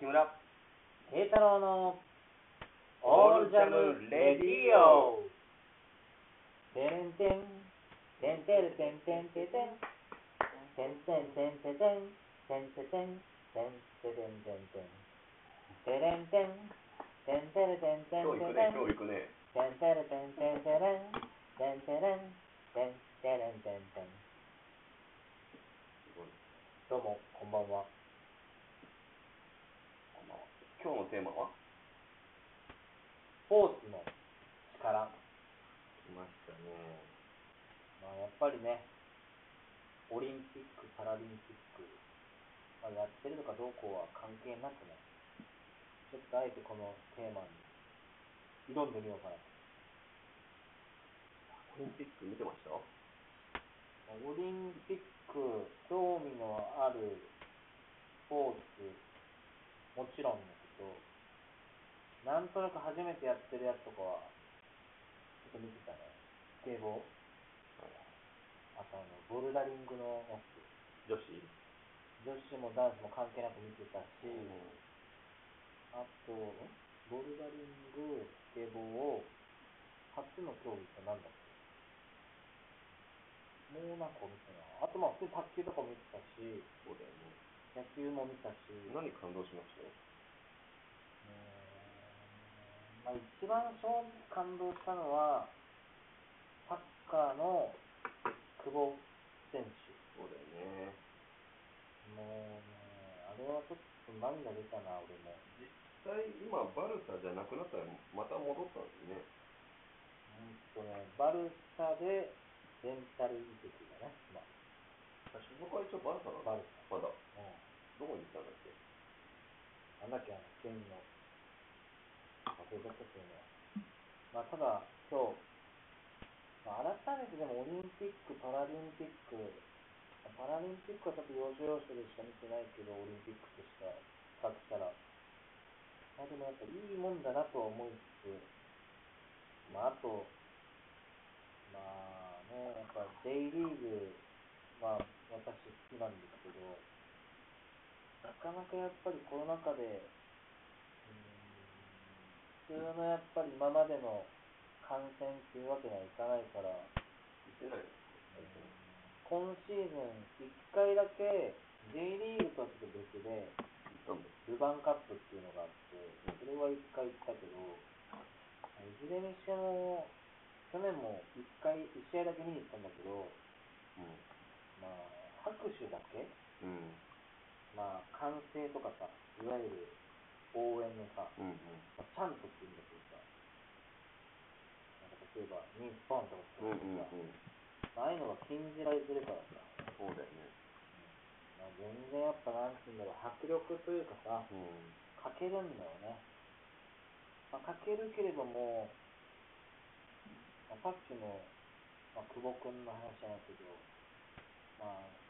木村。慶太郎のオールジャムレディオ。てれんてんてんてるてんてんてんてん。てんてんてんてんてん。てんてんてんてんてんてんてん。てんてんてんてんてれんてんてんてるてん。てん今日行くてんてんね今日行くね。てんてるてんてんてれん。てんてれんてんてれんてんてん。どうもこんばんは今日のテーマは？スポーツの力。来ましたね。まあ、やっぱりね、オリンピック・パラリンピック、まあ、やってるのかどうかは関係なくね、ちょっとあえてこのテーマに挑んでみようかなと。オリンピック見てました？オリンピック、興味のあるスポーツ、もちろんだけど、なんとなく初めてやってるやつとかは、ちょっと見てたね。スケボーあとあの、ボルダリングのやつ。女子？女子も男子も関係なく見てたし、あと、ん？ボルダリング、スケボー、初の競技って何だっけ？もうなんか見てな。あとまあ普通に卓球とかも見てたし、そうだよね。野球も見たし、何感動しました？まあ一番感動したのは、サッカーの久保選手。そうだよねもうね、あれはちょっと涙出たな、俺も。実際今バルサじゃなくなったらまた戻ったんですねうんとね、バルサでレンタル移籍だね、今。所属は一応バルサなのバルまだうん。どこに行ったんだっけ？なんだっけ、あの、スペインの。忘れちゃったっけね。まあ、ただ、今日、まあ、改めてでもオリンピック、パラリンピック、パラリンピックはちょっと要所要所でしか見てないけど、オリンピックとしては、比較したら。まあ、でもやっぱいいもんだなとは思いつつ、まあ、あと、まあね、やっぱ J リーグ、まあ、私好きなんですけど、なかなかやっぱりコロナ禍で、通のやっぱり今までの感染っていうわけにはいかないから、行ってない。の今シーズン1回だけ J リーグとはちょっと別で、ルヴァンカップっていうのがあって、それは1回行ったけど、いずれにしても、去年も1回、1試合だけ見に行ったんだけど、まあ、拍手だけうん。まあ、歓声とかさ、いわゆる応援のさ、うんうん。まあ、チャントって言うんだけどさ、なんか例えば、日本とかうんってうんうんさ、ああいうのが禁じられてるからさ、そうだよね。まあ、全然やっぱなんて言うんだろう、迫力というかさ、うん。かけるんだよね。まあ、かけるけれども、まあ、さっきの、まあ、久保君の話じゃないけど、まあ、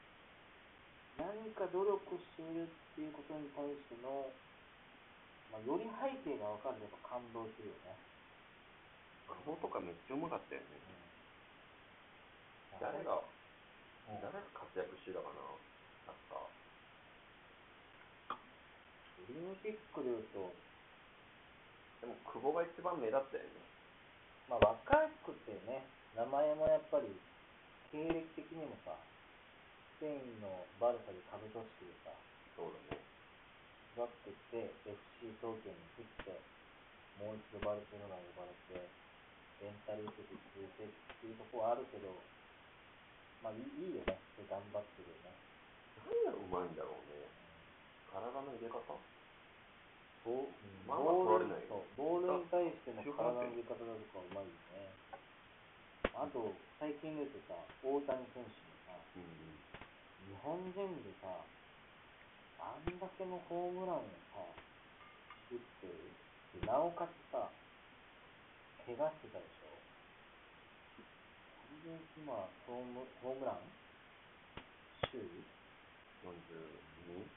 何か努力しているっていうことに対しての、まあ、より背景が分かるとやっぱ感動するよね。あのとかめっちゃうまかったよね。うん誰がうん。誰が活躍してたかな。サッカーオリンピックでいうと、でも久保が一番目立ったよね。まあ、若くてね、名前もやっぱり、経歴的にもさ、スペインのバルサで株組織でさ、そうだね育ってきて、FC 東京に移って、もう一度バルセロナに呼ばれて、レンタル移籍続けっていうところはあるけど、まあいいいいよね、頑張ってるよね。何がうまいんだろうね。体の入れ方？ボボール取られない。よそうボールに対しての中体の入れ方だとかうまいよね。あと、最近で言うとさ、大谷選手もさ、うん。日本人でさ、あんだけのホームランをさ、打ってる。なおかつさ、怪我してたでしょ？それで今、ホームホームラン首位42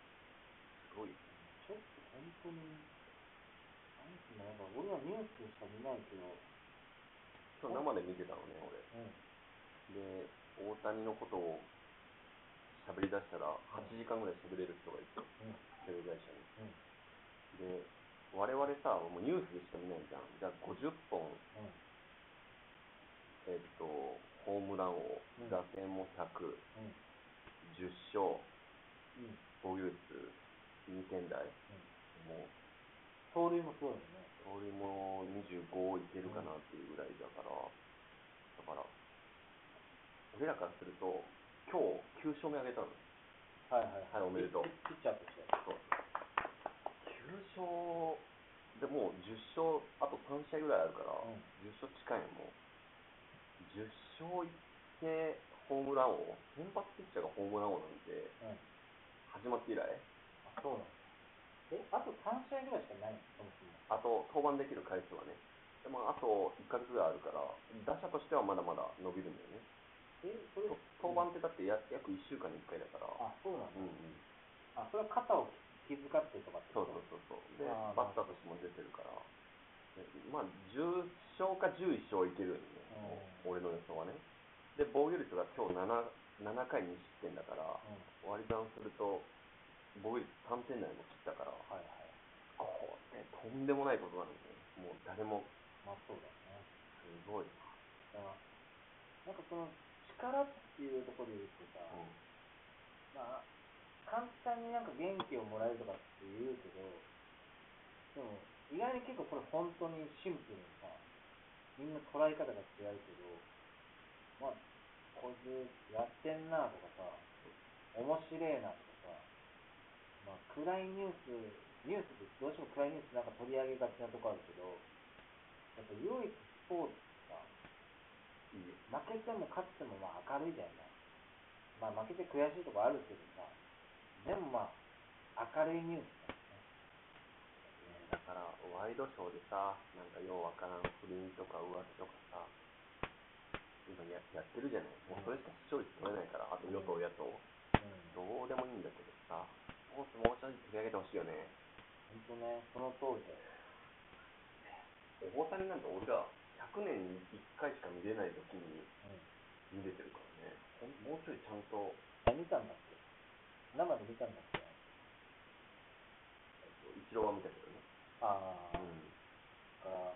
すごいちょっと本当に、なんていうの、なんか俺はニュースしか見ないけど、今日生で見てたのね俺うん。で大谷のことを喋り出したら8時間ぐらい喋れる人がいてうん。テレビ会社にうん。我々さ、もうニュースでしか見ないじゃん。じゃあ50本、うん。えっと、ホームラン王、うん打点も100、うん。10勝、うん。防御率2点台、うん。もう、盗塁もすごいよね。盗塁も25いけるかなっていうぐらいだから、だから、俺らからすると、今日9勝目あげたの。はいはいはいおめでとうピピッチャーとして。そう。9勝でもう10勝、あと3試合ぐらいあるから、うん10勝近いのもう、10勝いってホームラン王、先発ピッチャーがホームラン王なんて、うん。始まって以来、あ、そうなんだ。え、あと3試合ぐらいしかないの？そもそも。あと登板できる回数はね、でもあと1ヶ月ぐらいあるから、ん打者としてはまだまだ伸びるんだよね。え、それと登板ってだってや約1週間に1回だから、あ、そうなんだ。うんうん、あ、それは肩を気遣ってとかってそうそうそうそう。で、バッターとしても出てるから、でまあ、10勝か11勝いけるんで、う俺の予想はね。で、防御率が今日 7, 7回2失点だから、うん。割り算すると、防御率3点台も切ったから、はいはい。これ、とんでもないことなんですね。もう誰も、まあそうだね。すごいだから、なんかその力っていうところで言うとさ、な。うんまあ、簡単になんか元気をもらえるとかって言うけど、でも、意外に結構これ本当にシンプルにさ、みんな捉え方が違うけど、まあ、こいつやってんなとかさ、面白えなとかさ、まあ、暗いニュース、ニュースってどうしても暗いニュースなんか取り上げがちなとこあるけど、やっぱ唯一スポーツ。負けても勝ってもまあ明るいじゃない。まあ負けて悔しいとこあるけどさ、でもまあ明るいニュースだよね。ねだから、ワイドショーでさ、なんかようわからん不倫とか浮気とかさ、今ややってるじゃない。もうそれしか視聴率取れないから、あと与党、野党。うん。どうでもいいんだけどさ、スポーツもうちょい取り上げてほしいよね。ほんとね、その通りだよ。大谷なんて俺ら100年に1回しか見れない時にうん。見れてるからね。もうちょいちゃんと、あ、見たんだっけ？生で見たんだっけ？一郎は見たけどね。ああ、うん。だから、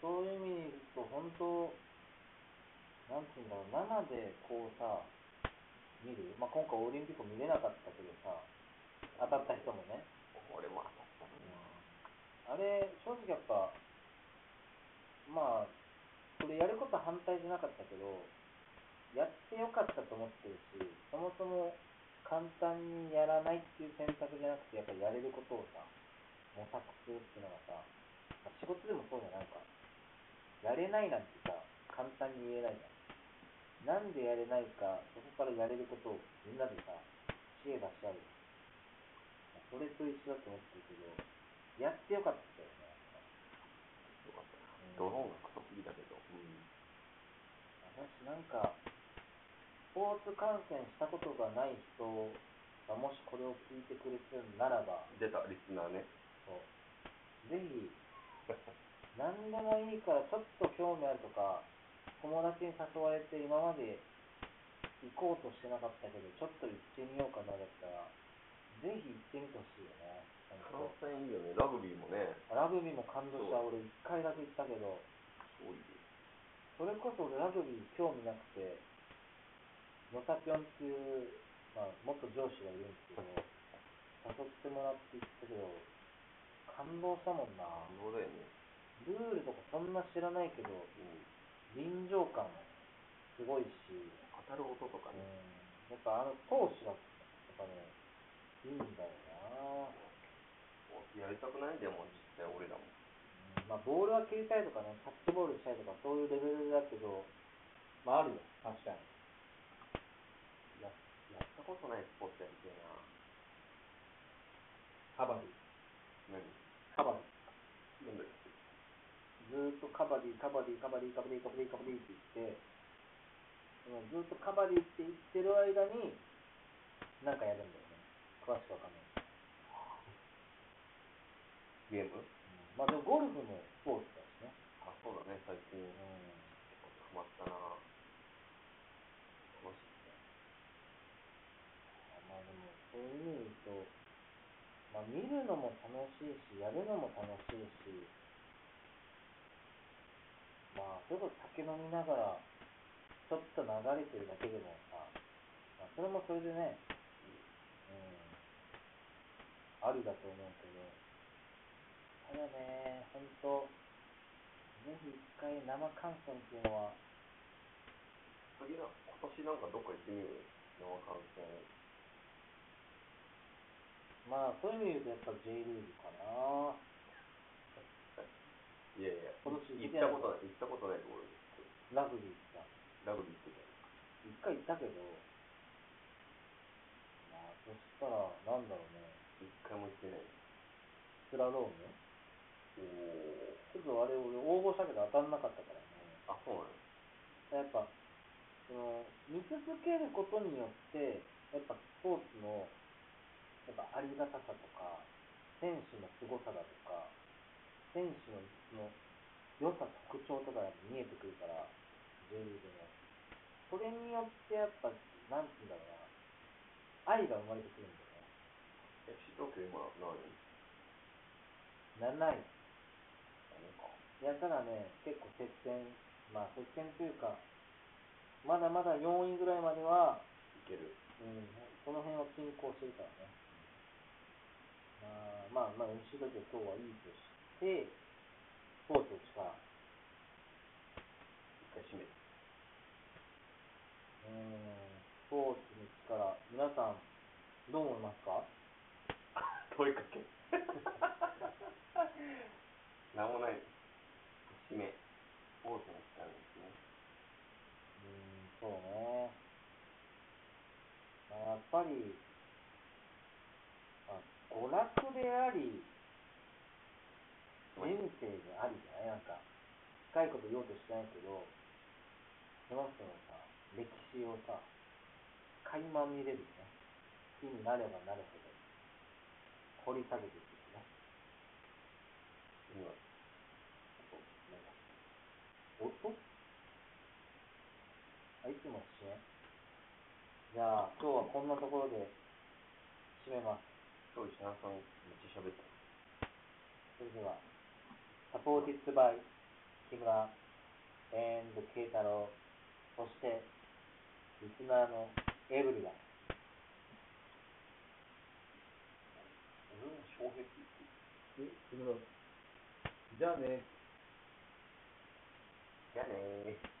そういう意味で言うと、本当、なんていうんだろう、生でこうさ、見る？まあ今回オリンピック見れなかったけどさ、当たった人もね。俺も当たったな。あれ、正直やっぱ、まあ、これやること反対じゃなかったけど、やってよかったと思ってるし、そもそも簡単にやらないっていう選択じゃなくて、やっぱりやれることをさ、模索するっていうのがさ、ま仕事でもそうじゃないか。やれないなんてさ、簡単に言えないじゃん。なんでやれないか、そこからやれることをみんなでさ、知恵出し合う。それと一緒だと思ってるけど、やってよかった。よかったな。うんドローンがクソすぎたけど。うん。私なんか、スポーツ観戦したことがない人がもしこれを聞いてくれてるならば、出た、リスナーね。そうぜひ、何でもいいからちょっと興味あるとか、友達に誘われて今まで行こうとしてなかったけど、ちょっと行ってみようかなだったら、ぜひ行ってみてほしいよね。フラン本ス戦いいよね。ラグビーもね。当ラグビーも感動した。俺一回だけ行ったけど、すごいよ。それこそ俺ラグビー興味なくて、野田ぴょんっていう、まあ、元上司がいるんですけど、誘ってもらって行ったけど、感動したもんな。そうだよね。ルールとかそんな知らないけど、うん。臨場感すごいし、当たる音とかうんね。、やっぱあの闘志が、やっぱね、いいんだよな。やりたくない？でも、実際俺らも。うんまあ、ボールは蹴りたいとかね、キャッチボールしたいとか、そういうレベルだけど、まああるよ、確かに。や、やったことないスポーツやりてえな。カバディ。何？カバディ。なんだっずーっとカバディ、カバディ、カバディ、カバディ、カバディ、カバディって言って、ずーっとカバディって言ってる間に、なんかやるんだよね。詳しくわかんない。けゲーム？うんまあでもゴルフもスポーツだしね。あ、そうだね、最近。うん。ハマったな楽しいね。まあでも、そういう意味で言うと、ままあ、見るのも楽しいし、やるのも楽しいし、まあ、それこそ酒飲みながら、ちょっと流れてるだけでもさ、まあ、それもそれでね、うん、ありだと思うけど、ただね、ほんと、ぜひ一回生観戦っていうのは、次な、今年なんかどっか行ってみる生観戦。まあ、そういう意味で言うとやっぱ J リーグかな。いやいや、今年行ったことない、行ったことないところですラグビーさ、ラグビー行ってた一回行ったけど、まあ、そしたら、なんだろうね、一回も行ってない。スラローム？ちょっとあれ、俺応募したけど当たんなかったからね。あ、そうなのやっぱ、その、見続けることによって、やっぱスポーツの、やっぱありがたさとか、選手の凄さだとか、選手の良さ、特徴とかが見えてくるから、リーグの。それによってやっぱ、なんて言うんだろうな、愛が生まれてくるんだよね。FC 東京今何？位7位。や、ただね、結構接戦、まあ接戦というか、まだまだ4位ぐらいまでは、いける。うん、この辺を均衡してるからね。まあまあ、まあ、だけど今日はいいとして、スポーツの力。一回閉めて。うん、スポーツの力、皆さん、どう思いますか？問いかけ。なんもない。締め。スポーツの力ですね。うん、そうね。まあ、やっぱり、まあ、娯楽であり、人生でありじゃないなんか、深いこと言おうとしてないけど、その人のさ、歴史をさ、垣間見れるよね。好きになればなるほど、掘り下げていくよね。今、音？あ、いつも締めじゃあ、今日はこんなところで締めます。今日石原さんめっちゃ喋った。それでは、サポーティッドバイ木村 and 慶太郎、そして、リスナーのエブリが、俺も障壁って言ってえ、木村、じゃあね。じゃあねー。